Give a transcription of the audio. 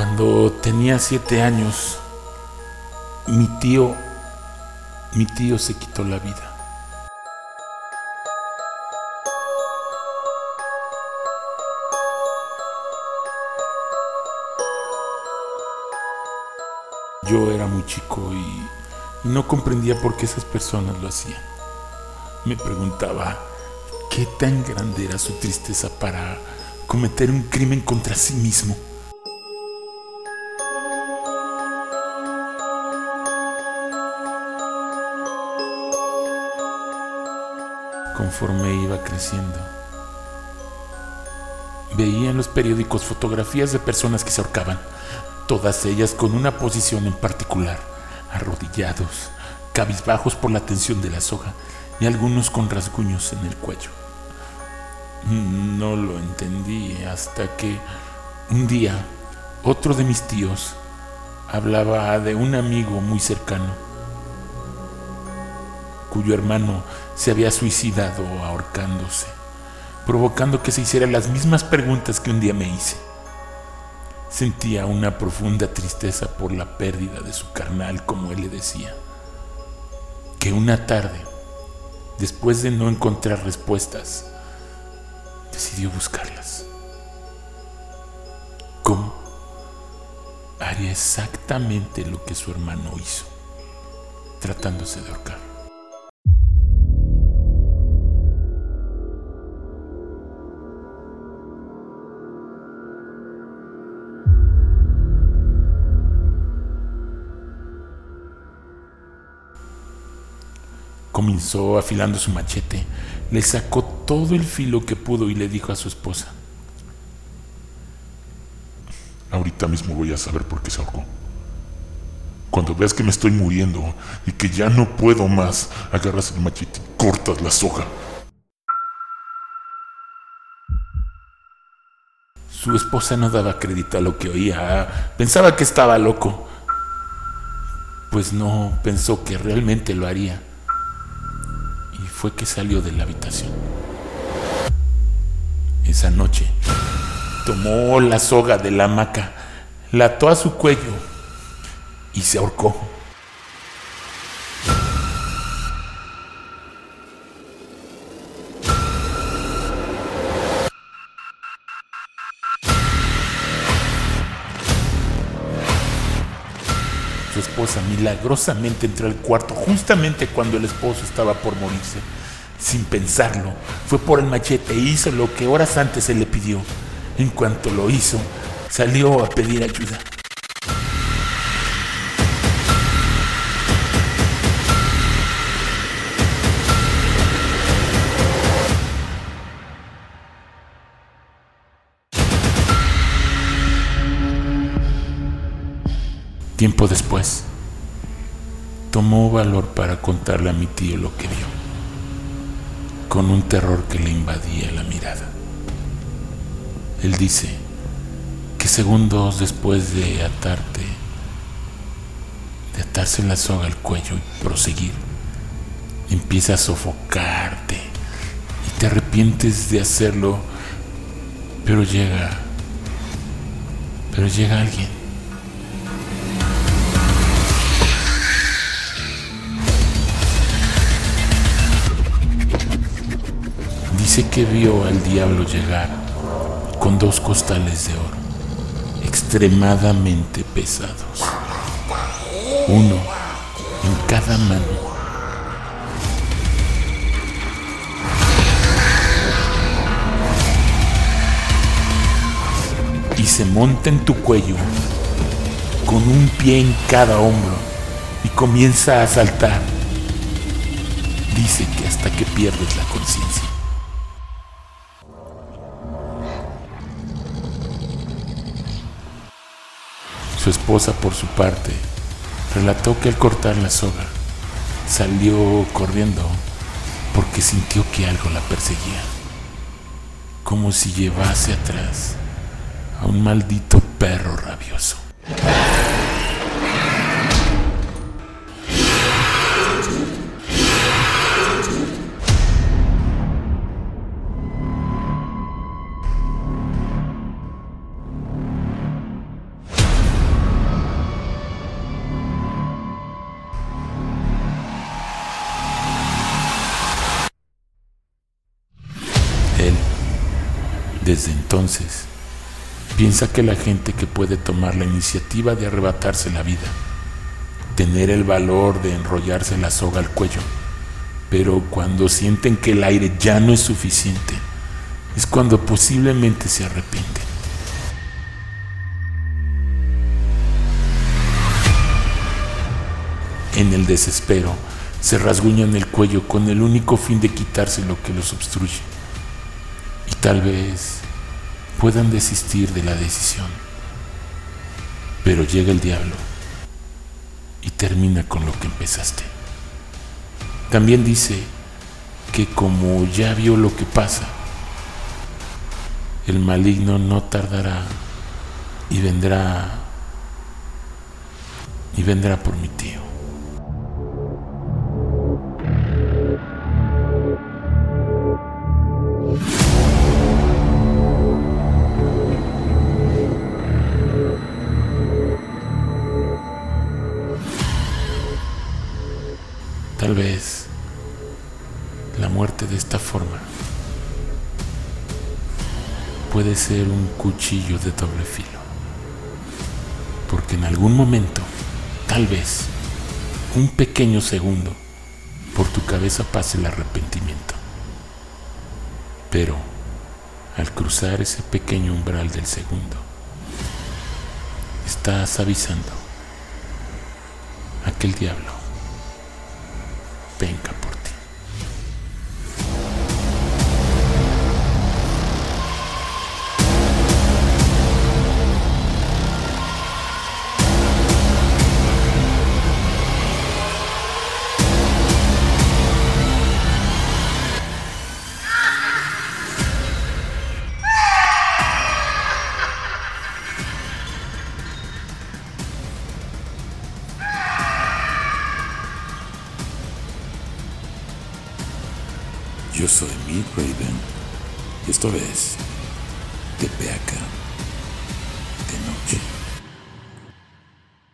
Cuando tenía siete años, mi tío, mi tío se quitó la vida. Yo era muy chico y, no comprendía por qué esas personas lo hacían. Me preguntaba qué tan grande era su tristeza para cometer un crimen contra sí mismo. Conforme iba creciendo, veía en los periódicos fotografías de personas que se ahorcaban todas ellas con una posición en particular, arrodillados, cabizbajos por la tensión de la soga y algunos con rasguños en el cuello. No lo entendí hasta que un día otro de mis tíos hablaba de un amigo muy cercano cuyo hermano se había suicidado ahorcándose, provocando que se hiciera las mismas preguntas que un día me hice. Sentía una profunda tristeza por la pérdida de su carnal, como él le decía. Que una tarde, después de no encontrar respuestas, decidió buscarlas. ¿Cómo? Haría exactamente lo que su hermano hizo, tratándose de ahorcar. Comenzó afilando su machete, le sacó todo el filo que pudo y le dijo a su esposa. Ahorita mismo voy a saber por qué se ahorcó. Cuando veas que me estoy muriendo y que ya no puedo más, agarras el machete y cortas la soga. Su esposa no daba crédito a lo que oía. Pensaba que estaba loco. Pues no pensó que realmente lo haría fue que salió de la habitación. Esa noche tomó la soga de la hamaca, la ató a su cuello y se ahorcó. Milagrosamente entró al cuarto justamente cuando el esposo estaba por morirse. Sin pensarlo, fue por el machete e hizo lo que horas antes se le pidió. En cuanto lo hizo, salió a pedir ayuda. Tiempo después, tomó valor para contarle a mi tío lo que vio, con un terror que le invadía la mirada. Él dice que segundos después de atarte, de atarse la soga al cuello y proseguir, empieza a sofocarte y te arrepientes de hacerlo, pero llega, pero llega alguien Dice que vio al diablo llegar con dos costales de oro, extremadamente pesados, uno en cada mano. Y se monta en tu cuello con un pie en cada hombro y comienza a saltar. Dice que hasta que pierdes la conciencia. Su esposa, por su parte, relató que al cortar la soga, salió corriendo porque sintió que algo la perseguía, como si llevase atrás a un maldito perro rabioso. Desde entonces, piensa que la gente que puede tomar la iniciativa de arrebatarse la vida, tener el valor de enrollarse la soga al cuello, pero cuando sienten que el aire ya no es suficiente, es cuando posiblemente se arrepienten. En el desespero, se rasguñan el cuello con el único fin de quitarse lo que los obstruye. Y tal vez puedan desistir de la decisión. Pero llega el diablo y termina con lo que empezaste. También dice que como ya vio lo que pasa, el maligno no tardará y vendrá y vendrá por mi tío. Tal vez la muerte de esta forma puede ser un cuchillo de doble filo. Porque en algún momento, tal vez, un pequeño segundo, por tu cabeza pase el arrepentimiento. Pero al cruzar ese pequeño umbral del segundo, estás avisando a aquel diablo think Yo soy Mick Raven y esto es Acá.